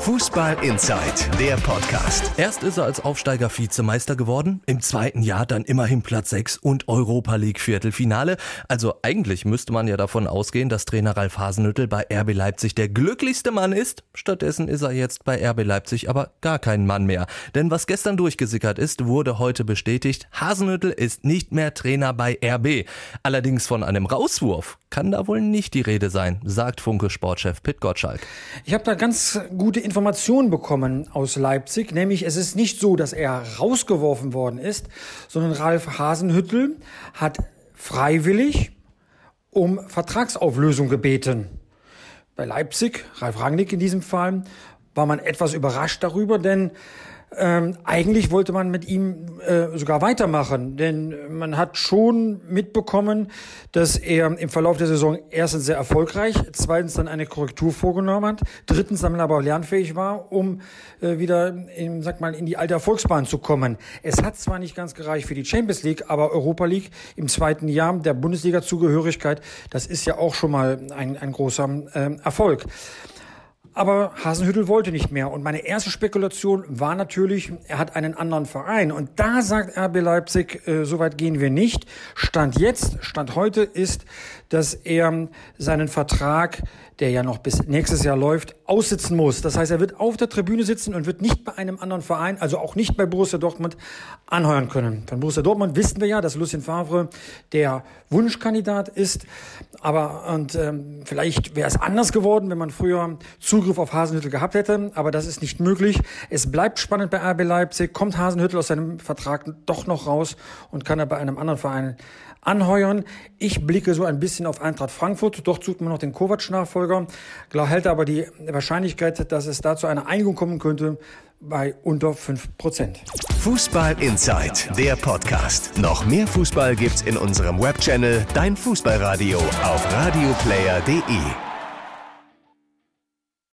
Fußball Inside, der Podcast. Erst ist er als Aufsteiger Vizemeister geworden, im zweiten Jahr dann immerhin Platz 6 und Europa League Viertelfinale. Also eigentlich müsste man ja davon ausgehen, dass Trainer Ralf Hasenhüttel bei RB Leipzig der glücklichste Mann ist. Stattdessen ist er jetzt bei RB Leipzig aber gar kein Mann mehr. Denn was gestern durchgesickert ist, wurde heute bestätigt. Hasenhüttel ist nicht mehr Trainer bei RB. Allerdings von einem Rauswurf kann da wohl nicht die Rede sein, sagt Funke Sportchef Pit Gottschalk. Ich habe da ganz gute Informationen bekommen aus Leipzig, nämlich es ist nicht so, dass er rausgeworfen worden ist, sondern Ralf Hasenhüttel hat freiwillig um Vertragsauflösung gebeten. Bei Leipzig, Ralf Rangnick in diesem Fall, war man etwas überrascht darüber, denn ähm, eigentlich wollte man mit ihm äh, sogar weitermachen, denn man hat schon mitbekommen, dass er im Verlauf der Saison erstens sehr erfolgreich, zweitens dann eine Korrektur vorgenommen hat, drittens dann aber auch lernfähig war, um äh, wieder in, sag mal, in die alte Erfolgsbahn zu kommen. Es hat zwar nicht ganz gereicht für die Champions League, aber Europa League im zweiten Jahr der Bundesliga-Zugehörigkeit, das ist ja auch schon mal ein, ein großer äh, Erfolg. Aber Hasenhüttel wollte nicht mehr. Und meine erste Spekulation war natürlich, er hat einen anderen Verein. Und da sagt RB Leipzig, äh, so weit gehen wir nicht. Stand jetzt, Stand heute ist, dass er seinen Vertrag, der ja noch bis nächstes Jahr läuft, aussitzen muss. Das heißt, er wird auf der Tribüne sitzen und wird nicht bei einem anderen Verein, also auch nicht bei Borussia Dortmund, anheuern können. Von Borussia Dortmund wissen wir ja, dass Lucien Favre der Wunschkandidat ist. Aber und ähm, vielleicht wäre es anders geworden, wenn man früher Zugriff auf Hasenhüttel gehabt hätte. Aber das ist nicht möglich. Es bleibt spannend bei RB Leipzig. Kommt Hasenhüttel aus seinem Vertrag doch noch raus und kann er bei einem anderen Verein anheuern. Ich blicke so ein bisschen auf Eintracht Frankfurt. Doch sucht man noch den Kovac-Nachfolger. Klar hält aber die Wahrscheinlichkeit, dass es da zu einer Einigung kommen könnte, bei unter 5%. Fußball Inside, der Podcast. Noch mehr Fußball gibt's in unserem Webchannel Dein Fußballradio auf radioplayer.de.